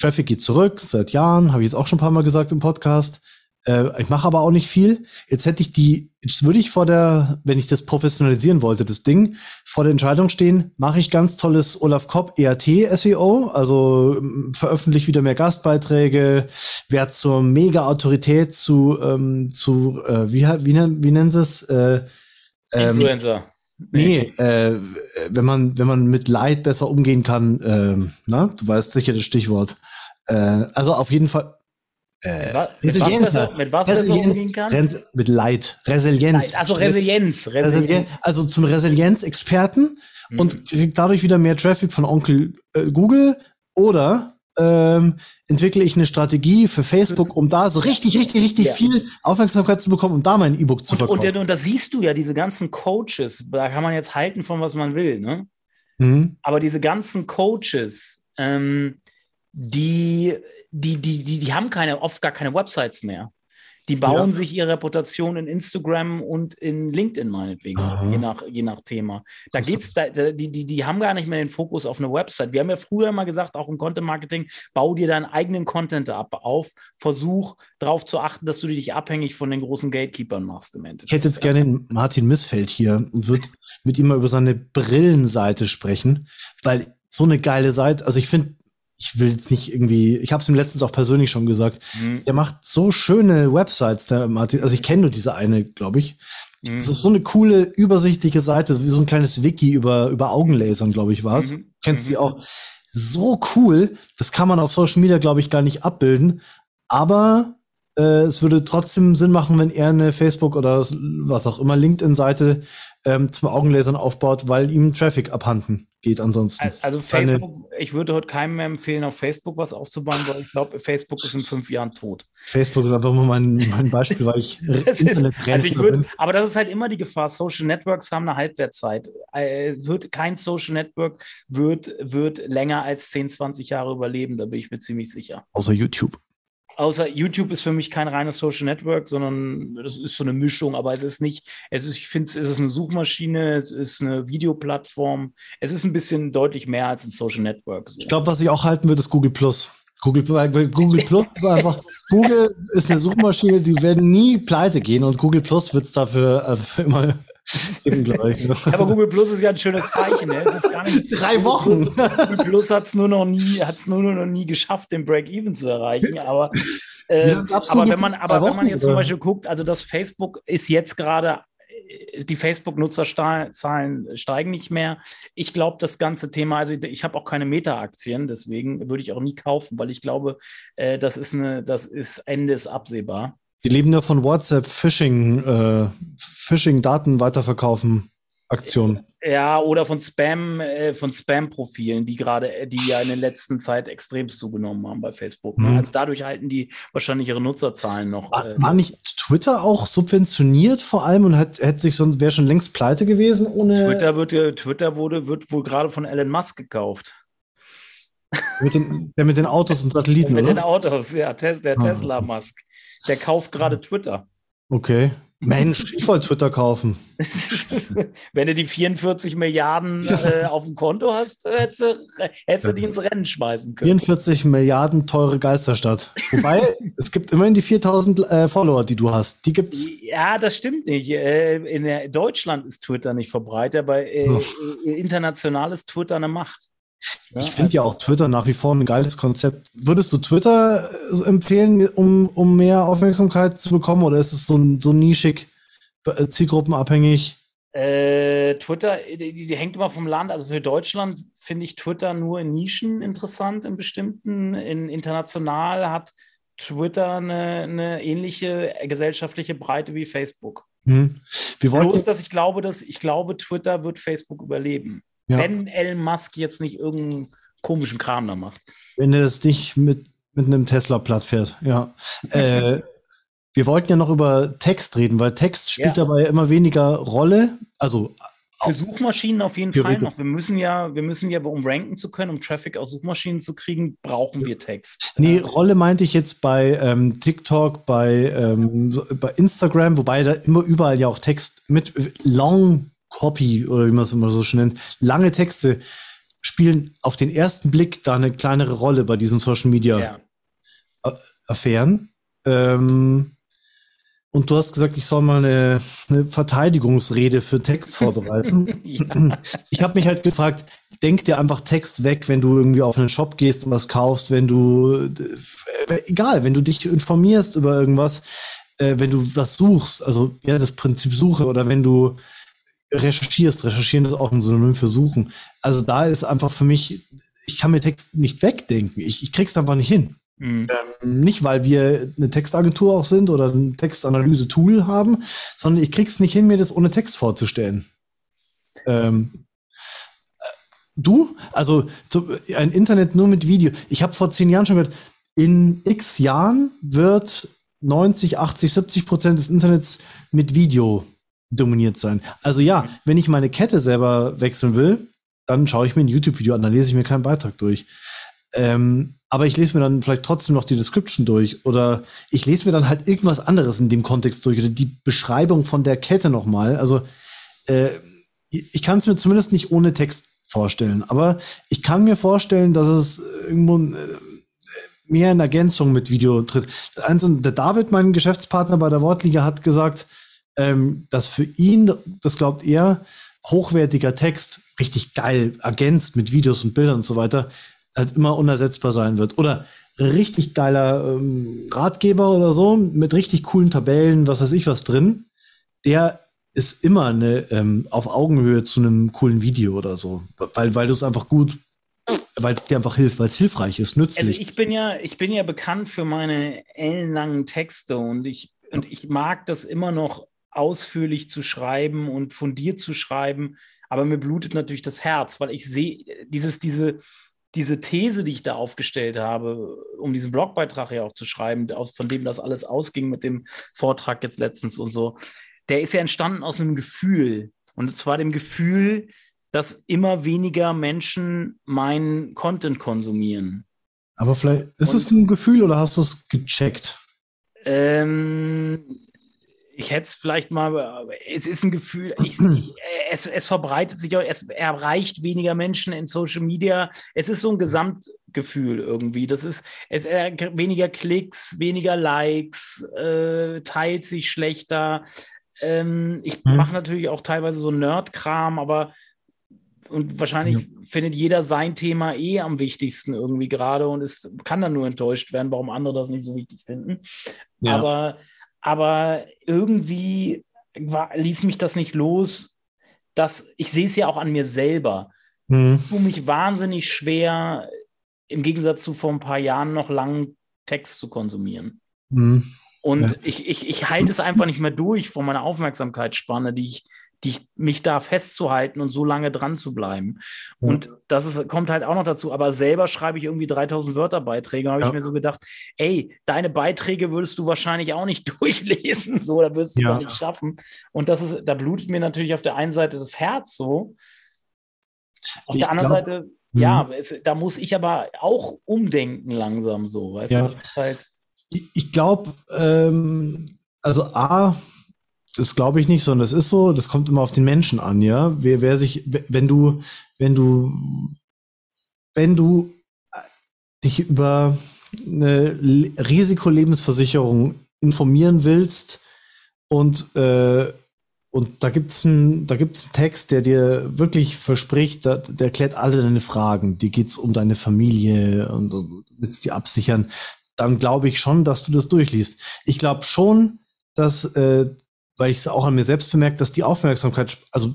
Traffic geht zurück, seit Jahren, habe ich jetzt auch schon ein paar Mal gesagt im Podcast. Äh, ich mache aber auch nicht viel. Jetzt hätte ich die, jetzt würde ich vor der, wenn ich das professionalisieren wollte, das Ding, vor der Entscheidung stehen, mache ich ganz tolles Olaf Kopp ERT SEO, also ähm, veröffentliche wieder mehr Gastbeiträge, werde zur Mega-Autorität zu, ähm, zu äh, wie, wie, wie nennen sie es? Äh, ähm, Influencer. Nee, äh, wenn man, wenn man mit Leid besser umgehen kann, ähm, na, du weißt sicher das Stichwort. Äh, also auf jeden Fall. Äh, mit, was besser, mit was besser umgehen kann? mit Leid. Resilienz. Leid. Also Resilienz. Resilienz. Also zum Resilienz-Experten mhm. und kriegt dadurch wieder mehr Traffic von Onkel äh, Google oder ähm, entwickle ich eine Strategie für Facebook, um da so richtig, richtig, richtig ja. viel Aufmerksamkeit zu bekommen, um da mein E-Book zu verkaufen. Und, und, und da siehst du ja diese ganzen Coaches, da kann man jetzt halten von was man will, ne? Mhm. Aber diese ganzen Coaches, ähm, die, die, die, die, die haben keine, oft gar keine Websites mehr. Die bauen ja. sich ihre Reputation in Instagram und in LinkedIn meinetwegen, je nach, je nach Thema. Da geht's, da, die, die, die haben gar nicht mehr den Fokus auf eine Website. Wir haben ja früher mal gesagt, auch im Content Marketing, bau dir deinen eigenen Content ab, auf, versuch darauf zu achten, dass du dich abhängig von den großen Gatekeepers machst im Endeffekt. Ich hätte jetzt gerne Martin Missfeld hier und würde mit ihm mal über seine Brillenseite sprechen, weil so eine geile Seite, also ich finde, ich will jetzt nicht irgendwie, ich habe es ihm letztens auch persönlich schon gesagt, mhm. der macht so schöne Websites, der Martin, also ich kenne nur diese eine, glaube ich. Mhm. Das ist so eine coole, übersichtliche Seite, wie so ein kleines Wiki über, über Augenlasern, glaube ich, war es. Mhm. Kennst du mhm. die auch? So cool, das kann man auf Social Media, glaube ich, gar nicht abbilden, aber äh, es würde trotzdem Sinn machen, wenn er eine Facebook oder was auch immer LinkedIn-Seite ähm, zum Augenlasern aufbaut, weil ihm Traffic abhanden geht ansonsten. Also Facebook, ich würde heute keinem mehr empfehlen, auf Facebook was aufzubauen, weil ich glaube, Facebook ist in fünf Jahren tot. Facebook ist einfach mal mein, mein Beispiel, weil ich *laughs* ist, also ich würde, aber das ist halt immer die Gefahr. Social Networks haben eine Halbwertzeit. Äh, es wird kein Social Network wird, wird länger als 10, 20 Jahre überleben, da bin ich mir ziemlich sicher. Außer YouTube außer YouTube ist für mich kein reines Social Network, sondern das ist so eine Mischung, aber es ist nicht, es ist, ich finde, es ist eine Suchmaschine, es ist eine Videoplattform, es ist ein bisschen deutlich mehr als ein Social Network. So. Ich glaube, was ich auch halten würde, ist Google Plus. Google, Google Plus ist einfach, *laughs* Google ist eine Suchmaschine, die werden nie pleite gehen und Google Plus wird es dafür also immer aber Google Plus ist ja ein schönes Zeichen. Ne? Drei Wochen. Google Plus hat es nur noch nie, hat es nur noch nie geschafft, den Break-Even zu erreichen. Aber, äh, aber wenn man, aber wenn man jetzt zum Beispiel guckt, also das Facebook ist jetzt gerade äh, die Facebook-Nutzerzahlen steigen nicht mehr. Ich glaube, das ganze Thema, also ich habe auch keine Meta-Aktien, deswegen würde ich auch nie kaufen, weil ich glaube, äh, das ist eine, das ist Ende ist absehbar. Die leben ja von WhatsApp Phishing, äh, Phishing-Daten weiterverkaufen. Aktion. Ja, oder von Spam, äh, von Spam-Profilen, die gerade, äh, die ja in der letzten Zeit extrem zugenommen haben bei Facebook. Ne? Mhm. Also dadurch halten die wahrscheinlich ihre Nutzerzahlen noch. War, äh, war nicht Twitter auch subventioniert vor allem und hat, hätte sich sonst wäre schon längst pleite gewesen ohne. Twitter wird Twitter wurde, wird wohl gerade von Elon Musk gekauft. Mit den, der mit den Autos und Satelliten, *laughs* Mit oder? den Autos, ja, der ah. Tesla Musk. Der kauft gerade Twitter. Okay. Mensch, ich wollte Twitter kaufen. *laughs* Wenn du die 44 Milliarden äh, auf dem Konto hast, hättest du, hättest du die ins Rennen schmeißen können. 44 Milliarden teure Geisterstadt. Wobei, *laughs* es gibt immerhin die 4000 äh, Follower, die du hast. Die gibt's. Ja, das stimmt nicht. Äh, in Deutschland ist Twitter nicht verbreitet, aber oh. international ist Twitter eine Macht. Ja, ich finde ja auch Twitter nach wie vor ein geiles Konzept. Würdest du Twitter äh, empfehlen, um, um mehr Aufmerksamkeit zu bekommen, oder ist es so, so nischig, äh, zielgruppenabhängig? Äh, Twitter, die, die, hängt immer vom Land. Also für Deutschland finde ich Twitter nur in Nischen interessant, in bestimmten. In international hat Twitter eine, eine ähnliche gesellschaftliche Breite wie Facebook. Hm. Wir wollten, Bloß, dass ich glaube, dass ich glaube, Twitter wird Facebook überleben. Ja. Wenn Elon Musk jetzt nicht irgendeinen komischen Kram da macht. Wenn er das nicht mit, mit einem Tesla platt fährt, ja. *laughs* äh, wir wollten ja noch über Text reden, weil Text spielt ja. dabei immer weniger Rolle. Also für Suchmaschinen auf jeden Fall noch. Wir müssen ja, wir müssen ja, um ranken zu können, um Traffic aus Suchmaschinen zu kriegen, brauchen wir Text. Nee, Rolle meinte ich jetzt bei ähm, TikTok, bei, ähm, bei Instagram, wobei da immer überall ja auch Text mit Long Copy oder wie man es immer so schön nennt, lange Texte spielen auf den ersten Blick da eine kleinere Rolle bei diesen Social Media ja. Affären. Ähm, und du hast gesagt, ich soll mal eine, eine Verteidigungsrede für Text vorbereiten. *laughs* ja. Ich habe mich halt gefragt, denk dir einfach Text weg, wenn du irgendwie auf einen Shop gehst und was kaufst, wenn du, äh, egal, wenn du dich informierst über irgendwas, äh, wenn du was suchst, also ja, das Prinzip Suche oder wenn du recherchierst. Recherchieren ist auch ein Synonym für suchen. Also da ist einfach für mich ich kann mir Text nicht wegdenken. Ich, ich krieg's einfach nicht hin. Mhm. Ähm, nicht, weil wir eine Textagentur auch sind oder ein Textanalyse-Tool haben, sondern ich krieg's nicht hin, mir das ohne Text vorzustellen. Ähm, äh, du? Also ein Internet nur mit Video. Ich habe vor zehn Jahren schon gehört, in x Jahren wird 90, 80, 70 Prozent des Internets mit Video dominiert sein. Also ja, wenn ich meine Kette selber wechseln will, dann schaue ich mir ein YouTube-Video an, dann lese ich mir keinen Beitrag durch. Ähm, aber ich lese mir dann vielleicht trotzdem noch die Description durch oder ich lese mir dann halt irgendwas anderes in dem Kontext durch oder die Beschreibung von der Kette nochmal. Also äh, ich kann es mir zumindest nicht ohne Text vorstellen, aber ich kann mir vorstellen, dass es irgendwo äh, mehr in Ergänzung mit Video tritt. Eins der David, mein Geschäftspartner bei der Wortliga, hat gesagt, ähm, dass für ihn, das glaubt er, hochwertiger Text richtig geil ergänzt mit Videos und Bildern und so weiter, halt immer unersetzbar sein wird. Oder richtig geiler ähm, Ratgeber oder so mit richtig coolen Tabellen, was weiß ich was drin, der ist immer eine, ähm, auf Augenhöhe zu einem coolen Video oder so, weil, weil du es einfach gut weil es dir einfach hilft, weil es hilfreich ist, nützlich. Also ich bin ja, ich bin ja bekannt für meine ellenlangen Texte und ich, und ich mag das immer noch ausführlich zu schreiben und fundiert zu schreiben, aber mir blutet natürlich das Herz, weil ich sehe, dieses, diese, diese These, die ich da aufgestellt habe, um diesen Blogbeitrag ja auch zu schreiben, von dem das alles ausging mit dem Vortrag jetzt letztens und so, der ist ja entstanden aus einem Gefühl. Und zwar dem Gefühl, dass immer weniger Menschen meinen Content konsumieren. Aber vielleicht ist und, es ein Gefühl oder hast du es gecheckt? Ähm, ich hätte es vielleicht mal, es ist ein Gefühl, ich, *clears throat* ich, es, es verbreitet sich auch, es erreicht weniger Menschen in Social Media. Es ist so ein Gesamtgefühl irgendwie. Das ist es, äh, weniger Klicks, weniger Likes, äh, teilt sich schlechter. Ähm, ich mhm. mache natürlich auch teilweise so Nerd-Kram, aber und wahrscheinlich ja. findet jeder sein Thema eh am wichtigsten irgendwie gerade und ist, kann dann nur enttäuscht werden, warum andere das nicht so wichtig finden. Ja. Aber, aber irgendwie war, ließ mich das nicht los, dass ich sehe es ja auch an mir selber. Mhm. Ich tue mich wahnsinnig schwer, im Gegensatz zu vor ein paar Jahren noch langen Text zu konsumieren. Mhm. Und ja. ich, ich, ich halte es einfach nicht mehr durch von meiner Aufmerksamkeitsspanne, die ich, die ich, mich da festzuhalten und so lange dran zu bleiben. Ja. Und das ist, kommt halt auch noch dazu. Aber selber schreibe ich irgendwie 3000 Wörter Beiträge. Da habe ja. ich mir so gedacht, ey, deine Beiträge würdest du wahrscheinlich auch nicht *laughs* durchlesen. So, da würdest du ja. nicht schaffen. Und das ist, da blutet mir natürlich auf der einen Seite das Herz so. Auf ich der anderen glaub, Seite, ja, mhm. es, da muss ich aber auch umdenken langsam so. Weißt ja. du, das ist halt. Ich, ich glaube, ähm, also A, das glaube ich nicht, sondern das ist so, das kommt immer auf den Menschen an, ja. Wer, wer sich, wenn du, wenn du, wenn du äh, dich über eine Risikolebensversicherung informieren willst und äh, und da gibt's ein, da gibt's einen Text, der dir wirklich verspricht, der, der erklärt alle deine Fragen. Dir geht's um deine Familie und, und willst die absichern. Dann glaube ich schon, dass du das durchliest. Ich glaube schon, dass äh, weil ich es auch an mir selbst bemerkt, dass die Aufmerksamkeit, also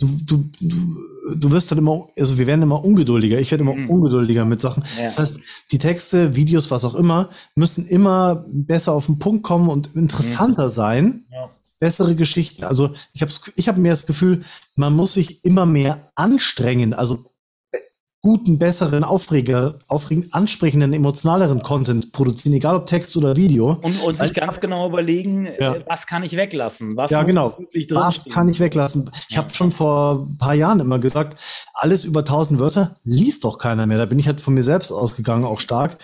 du, du, du, du wirst dann immer, also wir werden immer ungeduldiger. Ich werde immer mhm. ungeduldiger mit Sachen. Ja. Das heißt, die Texte, Videos, was auch immer, müssen immer besser auf den Punkt kommen und interessanter mhm. sein. Ja. Bessere Geschichten. Also ich habe ich hab mir das Gefühl, man muss sich immer mehr anstrengen. Also guten, besseren, Aufreger, aufregend, ansprechenden, emotionaleren Content produzieren, egal ob Text oder Video. Und, und sich ganz genau überlegen, ja. Äh, was kann ich weglassen? Was ja, genau. Was kann ich weglassen? Ich ja. habe schon vor ein paar Jahren immer gesagt, alles über 1000 Wörter liest doch keiner mehr. Da bin ich halt von mir selbst ausgegangen, auch stark.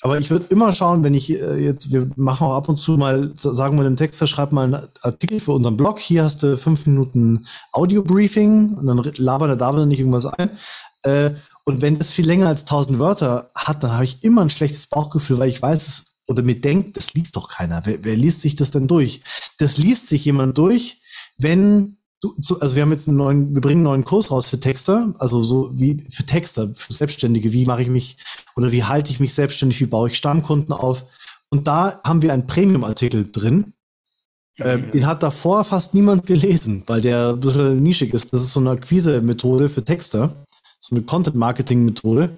Aber ich würde immer schauen, wenn ich äh, jetzt, wir machen auch ab und zu mal, sagen wir dem Texter, schreib mal einen Artikel für unseren Blog. Hier hast du fünf Minuten Audio-Briefing und dann labert der David nicht irgendwas ein. Äh, und wenn das viel länger als 1000 Wörter hat, dann habe ich immer ein schlechtes Bauchgefühl, weil ich weiß es oder mir denkt, das liest doch keiner. Wer, wer liest sich das denn durch? Das liest sich jemand durch, wenn du, also wir haben jetzt einen neuen, wir bringen einen neuen Kurs raus für Texter, also so wie für Texter, für Selbstständige. Wie mache ich mich oder wie halte ich mich selbstständig? Wie baue ich Stammkunden auf? Und da haben wir einen Premium-Artikel drin. Äh, den hat davor fast niemand gelesen, weil der ein bisschen nischig ist. Das ist so eine Akquise-Methode für Texter so eine Content-Marketing-Methode.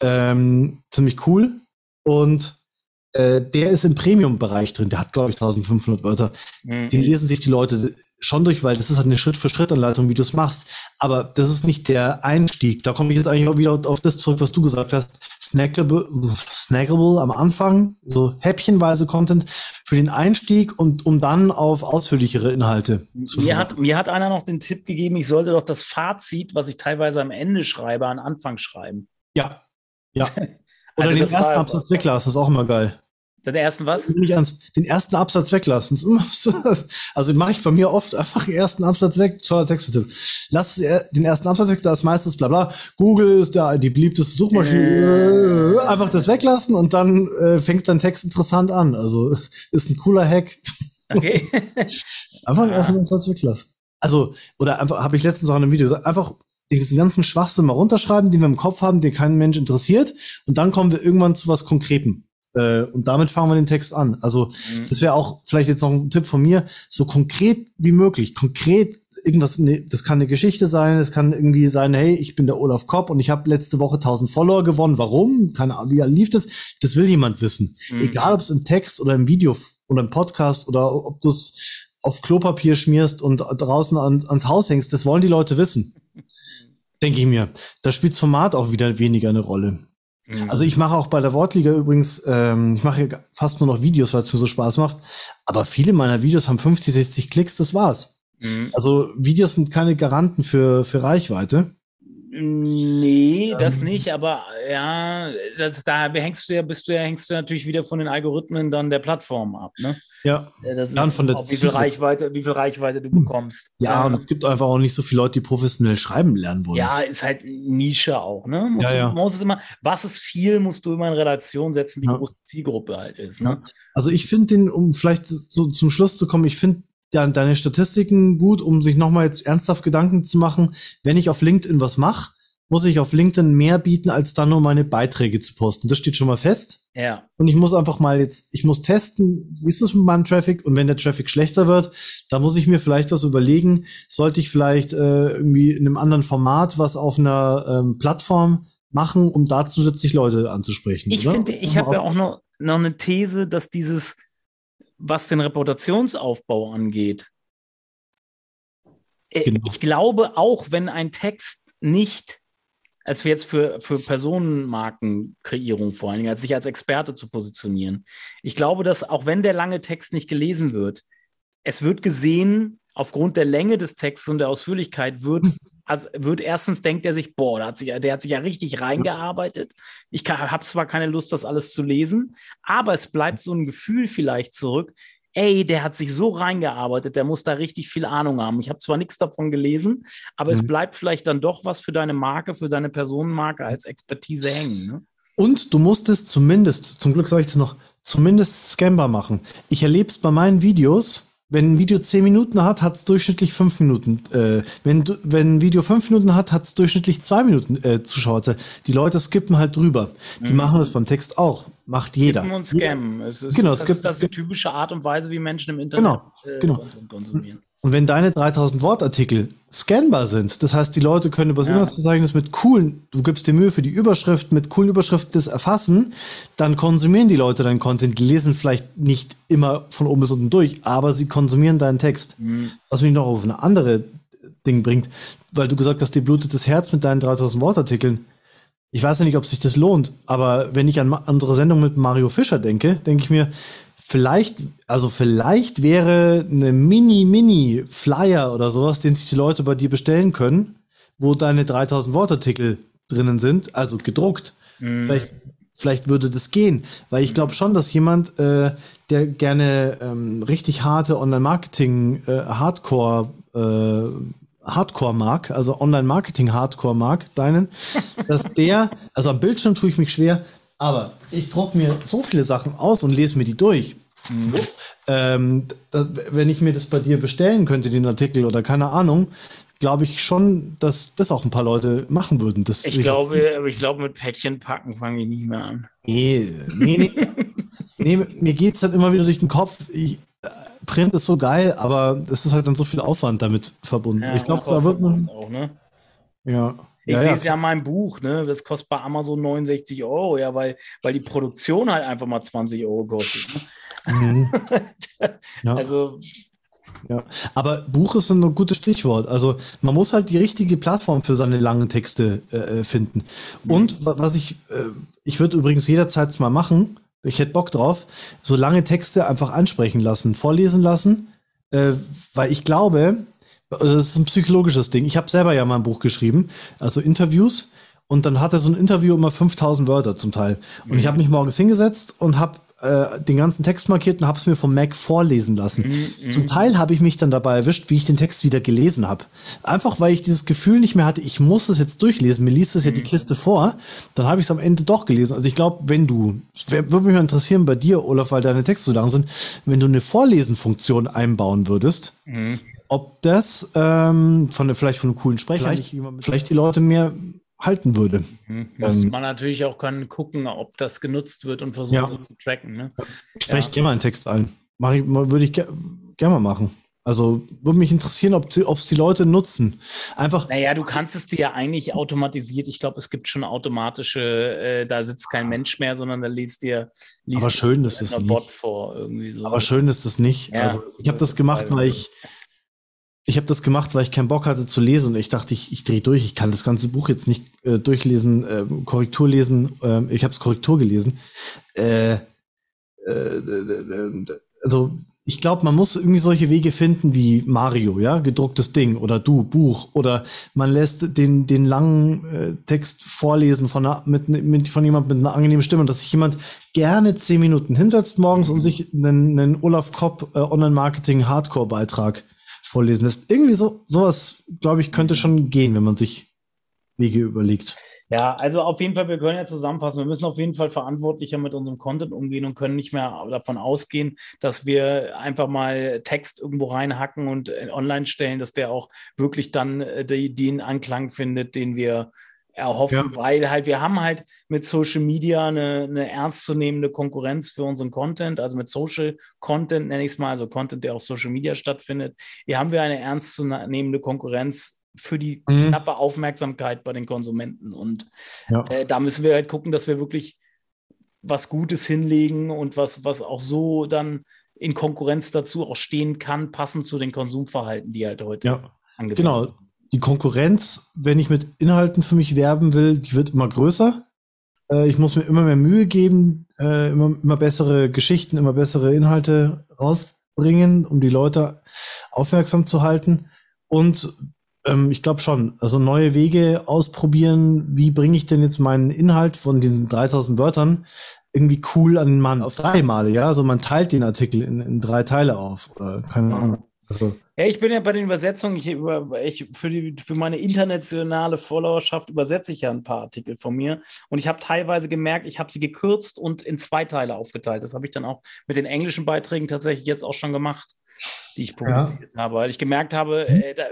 Ähm, ziemlich cool. Und äh, der ist im Premium-Bereich drin. Der hat, glaube ich, 1500 Wörter. Mhm. Den lesen sich die Leute schon durch, weil das ist halt eine Schritt-für-Schritt-Anleitung, wie du es machst. Aber das ist nicht der Einstieg. Da komme ich jetzt eigentlich auch wieder auf das zurück, was du gesagt hast. Snackable, snackable am Anfang, so häppchenweise Content für den Einstieg und um dann auf ausführlichere Inhalte zu mir hat, mir hat einer noch den Tipp gegeben, ich sollte doch das Fazit, was ich teilweise am Ende schreibe, an Anfang schreiben. Ja, ja. *laughs* Oder also den ersten Absatz weglassen, ist auch immer geil. Den ersten was? Den ersten Absatz weglassen. *laughs* Also mache ich bei mir oft einfach den ersten Absatz weg, toller Textetipp. Lass den ersten Absatz weg, da ist meistens bla bla. Google ist da die beliebteste Suchmaschine. Äh. Einfach das weglassen und dann äh, fängt dein Text interessant an. Also *laughs* ist ein cooler Hack. Okay. *laughs* einfach den ersten Absatz weglassen. Also, oder einfach, habe ich letztens auch in einem Video gesagt, einfach diesen ganzen Schwachsinn mal runterschreiben, den wir im Kopf haben, den keinen Mensch interessiert. Und dann kommen wir irgendwann zu was Konkretem. Äh, und damit fangen wir den Text an. Also mhm. das wäre auch vielleicht jetzt noch ein Tipp von mir, so konkret wie möglich, konkret irgendwas, ne, das kann eine Geschichte sein, es kann irgendwie sein, hey, ich bin der Olaf Kopp und ich habe letzte Woche 1000 Follower gewonnen. Warum? Keine Ahnung, wie lief das? Das will jemand wissen. Mhm. Egal, ob es im Text oder im Video oder im Podcast oder ob du es auf Klopapier schmierst und draußen an, ans Haus hängst, das wollen die Leute wissen. *laughs* Denke ich mir. Da spielt das Format auch wieder weniger eine Rolle. Mhm. Also ich mache auch bei der Wortliga übrigens, ähm, ich mache fast nur noch Videos, weil es mir so Spaß macht. Aber viele meiner Videos haben 50, 60 Klicks, das war's. Mhm. Also Videos sind keine Garanten für, für Reichweite. Nee, das ähm. nicht, aber ja, das, da hängst du ja, bist du ja, hängst du natürlich wieder von den Algorithmen dann der Plattform ab, ne? Ja, das dann von der wie viel Reichweite, wie viel Reichweite du bekommst. Ja, und es gibt einfach auch nicht so viele Leute, die professionell schreiben lernen wollen. Ja, ist halt Nische auch, ne? Musst ja, ja. Musst es immer, was ist viel, musst du immer in Relation setzen, wie ja. groß die Zielgruppe halt ist, ne? Also ich finde den, um vielleicht so zum Schluss zu kommen, ich finde ja, deine Statistiken gut, um sich nochmal jetzt ernsthaft Gedanken zu machen, wenn ich auf LinkedIn was mache, muss ich auf LinkedIn mehr bieten, als dann nur meine Beiträge zu posten. Das steht schon mal fest. Ja. Und ich muss einfach mal jetzt, ich muss testen, wie ist es mit meinem Traffic? Und wenn der Traffic schlechter wird, dann muss ich mir vielleicht was überlegen. Sollte ich vielleicht äh, irgendwie in einem anderen Format was auf einer ähm, Plattform machen, um da zusätzlich Leute anzusprechen? Ich oder? finde, ich habe ja auch noch, noch eine These, dass dieses was den Reputationsaufbau angeht. Äh, genau. Ich glaube, auch wenn ein Text nicht, als wir jetzt für, für Personenmarkenkreierung vor allen Dingen, als sich als Experte zu positionieren, ich glaube, dass auch wenn der lange Text nicht gelesen wird, es wird gesehen, aufgrund der Länge des Textes und der Ausführlichkeit wird *laughs* also wird erstens denkt er sich, boah, der hat sich, der hat sich ja richtig reingearbeitet. Ich habe zwar keine Lust, das alles zu lesen, aber es bleibt so ein Gefühl vielleicht zurück. Ey, der hat sich so reingearbeitet, der muss da richtig viel Ahnung haben. Ich habe zwar nichts davon gelesen, aber mhm. es bleibt vielleicht dann doch was für deine Marke, für deine Personenmarke als Expertise hängen. Ne? Und du musst es zumindest, zum Glück sage ich das noch, zumindest scannbar machen. Ich erlebe es bei meinen Videos, wenn ein Video 10 Minuten hat, hat es durchschnittlich 5 Minuten. Äh, wenn, wenn ein Video 5 Minuten hat, hat es durchschnittlich 2 Minuten äh, Zuschauer. Die Leute skippen halt drüber. Die mhm. machen das beim Text auch. Macht jeder. Skippen und scammen. Es ist, genau, das, ist, das ist die typische Art und Weise, wie Menschen im Internet genau, äh, genau. konsumieren. Und wenn deine 3000 Wortartikel scannbar sind, das heißt, die Leute können über das ja. Inhaltsverzeichnis mit coolen, du gibst dir Mühe für die Überschrift, mit coolen Überschriften das erfassen, dann konsumieren die Leute deinen Content. Die lesen vielleicht nicht immer von oben bis unten durch, aber sie konsumieren deinen Text. Mhm. Was mich noch auf eine andere Ding bringt, weil du gesagt hast, dir blutet das Herz mit deinen 3000 Wortartikeln. Ich weiß ja nicht, ob sich das lohnt, aber wenn ich an unsere Sendung mit Mario Fischer denke, denke ich mir, Vielleicht, also vielleicht wäre eine Mini-Mini-Flyer oder sowas, den sich die Leute bei dir bestellen können, wo deine 3000 Wortartikel drinnen sind, also gedruckt. Mhm. Vielleicht, vielleicht würde das gehen, weil ich glaube schon, dass jemand, äh, der gerne ähm, richtig harte Online-Marketing, äh, Hardcore, äh, Hardcore mag, also Online-Marketing Hardcore mag, deinen, *laughs* dass der, also am Bildschirm tue ich mich schwer, aber ich drucke mir so viele Sachen aus und lese mir die durch. Mhm. Ähm, da, wenn ich mir das bei dir bestellen könnte, den Artikel oder keine Ahnung, glaube ich schon, dass das auch ein paar Leute machen würden. Das ich glaube, aber ich glaube, mit Päckchen packen fange ich nicht mehr an. Nee, nee, nee. nee mir geht es dann immer wieder durch den Kopf. Ich, äh, Print ist so geil, aber es ist halt dann so viel Aufwand damit verbunden. Ja, ich glaube, da wird man. Auch, ne? Ja. Ich Ja, sehe es ja in meinem Buch, ne? Das kostet bei Amazon 69 Euro, ja, weil, weil die Produktion halt einfach mal 20 Euro kostet. Ne? Mhm. *laughs* Ja. Also, Ja, aber Buch ist ein gutes Stichwort. Also man muss halt die richtige Plattform für seine langen Texte äh, finden. Und wa- was ich, äh, ich würde übrigens jederzeit mal machen, ich hätte Bock drauf, so lange Texte einfach ansprechen lassen, vorlesen lassen, äh, weil ich glaube, also das ist ein psychologisches Ding. Ich habe selber ja mal ein Buch geschrieben, also Interviews. Und dann hatte so ein Interview immer 5000 Wörter zum Teil. Und ich habe mich morgens hingesetzt und habe äh, den ganzen Text markiert und habe es mir vom Mac vorlesen lassen. Zum Teil habe ich mich dann dabei erwischt, wie ich den Text wieder gelesen habe. Einfach weil ich dieses Gefühl nicht mehr hatte, ich muss es jetzt durchlesen. Mir liest es ja die Kiste vor. Dann habe ich es am Ende doch gelesen. Also ich glaube, wenn du, würde mich mal interessieren bei dir, Olaf, weil deine Texte so lang sind, wenn du eine Vorlesenfunktion einbauen würdest, ob das ähm, von der, vielleicht von einem coolen Sprecher Vielleicht- vielleicht, vielleicht die Leute mehr halten würde. hm, müsste Ähm, man natürlich auch können gucken, ob das genutzt wird und versuchen Ja. das zu tracken. Ne? Vielleicht gerne mal einen Text ein. Mach ich, würde ich ge gerne mal machen. Also würde mich interessieren, ob es die Leute nutzen. Einfach, Naja, du kannst es dir ja eigentlich automatisiert. Ich glaube, es gibt schon automatische, äh, da sitzt kein Mensch mehr, sondern da liest dir liest Aber schön dir ist es ein nie. Bot vor. Irgendwie so. aber schön ist das nicht. Ja. also ich habe das gemacht, weil ich ich habe das gemacht, weil ich keinen Bock hatte zu lesen und ich dachte, ich, ich drehe durch. Ich kann das ganze Buch jetzt nicht äh, durchlesen, äh, Korrektur lesen. ähm, ich habe es Korrektur gelesen. Äh, äh, äh, also ich glaube, man muss irgendwie solche Wege finden wie Mario, ja, gedrucktes Ding oder du, Buch oder man lässt den, den langen äh, Text vorlesen von, einer, mit, mit, von jemand mit einer angenehmen Stimme, dass sich jemand gerne zehn Minuten hinsetzt morgens und sich einen, einen Olaf Kopp äh, Online-Marketing Hardcore-Beitrag vorlesen lässt. Irgendwie so, sowas, glaube ich, könnte schon gehen, wenn man sich Wege überlegt. Ja, also auf jeden Fall, wir können ja zusammenfassen. Wir müssen auf jeden Fall verantwortlicher mit unserem Content umgehen und können nicht mehr davon ausgehen, dass wir einfach mal Text irgendwo reinhacken und äh, online stellen, dass der auch wirklich dann äh, die, den Anklang findet, den wir erhoffen, Ja. weil halt wir haben halt mit Social Media eine, eine ernstzunehmende Konkurrenz für unseren Content, also mit Social Content nenne ich es mal, also Content, der auf Social Media stattfindet. Hier haben wir eine ernstzunehmende Konkurrenz für die Mhm. knappe Aufmerksamkeit bei den Konsumenten und Ja. äh, da müssen wir halt gucken, dass wir wirklich was Gutes hinlegen und was, was auch so dann in Konkurrenz dazu auch stehen kann, passend zu den Konsumverhalten, die halt heute Ja. angesagt Genau. Die Konkurrenz, wenn ich mit Inhalten für mich werben will, die wird immer größer. Äh, ich muss mir immer mehr Mühe geben, äh, immer, immer bessere Geschichten, immer bessere Inhalte rausbringen, um die Leute aufmerksam zu halten. Und ähm, ich glaube schon, also neue Wege ausprobieren, wie bringe ich denn jetzt meinen Inhalt von den 3000 Wörtern irgendwie cool an den Mann auf drei Male, ja? Also man teilt den Artikel in, in drei Teile auf oder keine Ahnung. Also, Ja, ich bin ja bei den Übersetzungen, ich, über, ich für, die, für meine internationale Followerschaft übersetze ich ja ein paar Artikel von mir. Und ich habe teilweise gemerkt, ich habe sie gekürzt und in zwei Teile aufgeteilt. Das habe ich dann auch mit den englischen Beiträgen tatsächlich jetzt auch schon gemacht, die ich publiziert habe. Weil ich gemerkt habe, Mhm. äh, da,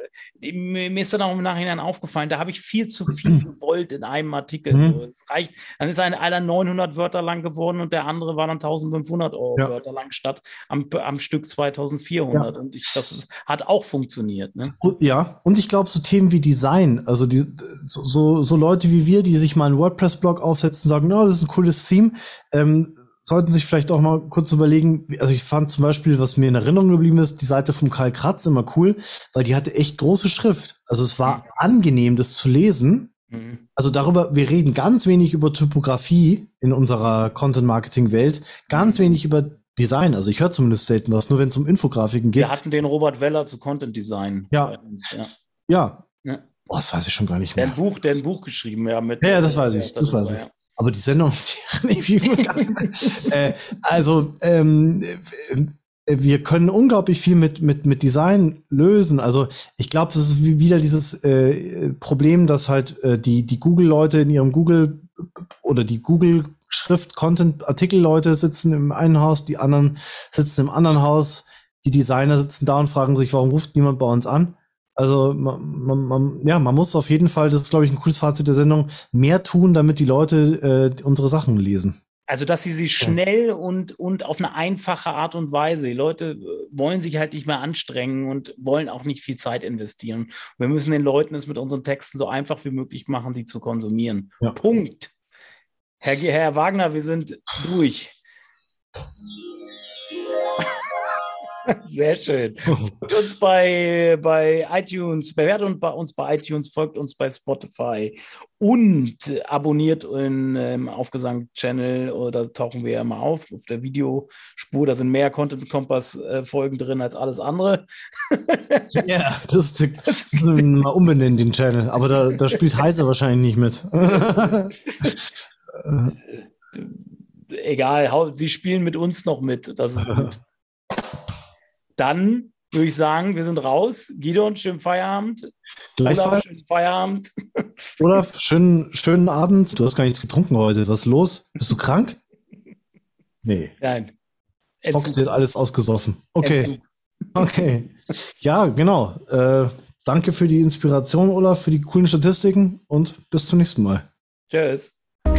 mir ist dann auch im Nachhinein aufgefallen, da habe ich viel zu viel *clears throat* gewollt in einem Artikel. Mhm. So, es reicht, dann ist ein einer 900 Wörter lang geworden und der andere war dann 1500 Euro Ja. Wörter lang statt am, am Stück 2400. Und ich, das hat auch funktioniert. Ne? Und- Ja, und ich glaube, so Themen wie Design, also die, so, so, Leute wie wir, die sich mal einen WordPress-Blog aufsetzen und sagen, no, das ist ein cooles Theme, ähm, sollten sich vielleicht auch mal kurz überlegen, also ich fand zum Beispiel, was mir in Erinnerung geblieben ist, die Seite vom Karl Kratz immer cool, weil die hatte echt große Schrift. Also es war angenehm, das zu lesen. Mhm. Also darüber, wir reden ganz wenig über Typografie in unserer Content-Marketing-Welt, ganz wenig über Design. Also ich höre zumindest selten was, nur wenn es um Infografiken geht. Wir hatten den Robert Weller zu Content Design. Ja. ja. Ja. Ja. Oh, das weiß ich schon gar nicht Der mehr. ein Buch, der ein Buch geschrieben, ja, mit. Ja, das weiß ich, das weiß ich. Ja. Aber die Sendung, *laughs* mir gar nicht mehr. äh, also ähm, äh, wir können unglaublich viel mit mit mit Design lösen. Also ich glaube, das ist wie- wieder dieses äh, Problem, dass halt äh, die die Google-Leute in ihrem Google oder die Google Schrift Content Artikel Leute sitzen im einen Haus, die anderen sitzen im anderen Haus. Die Designer sitzen da und fragen sich, warum ruft niemand bei uns an? Also man, man, man, ja, man muss auf jeden Fall, das ist glaube ich ein cooles Fazit der Sendung, mehr tun, damit die Leute äh, unsere Sachen lesen. Also, dass sie sie schnell und, und auf eine einfache Art und Weise. Die Leute äh, wollen sich halt nicht mehr anstrengen und wollen auch nicht viel Zeit investieren. Wir müssen den Leuten es mit unseren Texten so einfach wie möglich machen, die zu konsumieren. Ja. Punkt. Herr, Herr Wagner, wir sind durch. *laughs* Sehr schön. Folgt uns bei, bei iTunes, bewertet uns bei iTunes, folgt uns bei Spotify und abonniert in ähm, Aufgesang-Channel. Da tauchen wir ja immer auf, auf der Videospur. Da sind mehr Content-Kompass-Folgen drin als alles andere. *laughs* ja, das, *laughs* das mal umbenennen, den Channel. Aber da, da spielt Heise wahrscheinlich nicht mit. Egal, sie spielen mit uns noch mit. Das ist gut. Dann würde ich sagen, wir sind raus. Guido, schönen Feierabend. Olaf, schönen Feierabend. *laughs* Olaf, schönen, schönen Abend. Du hast gar nichts getrunken heute. Was ist los? Bist du krank? Nee. Nein. Fox hat alles ausgesoffen. Okay. *laughs* Okay. Ja, genau. Äh, danke für die Inspiration, Olaf, für die coolen Statistiken und bis zum nächsten Mal. Tschüss.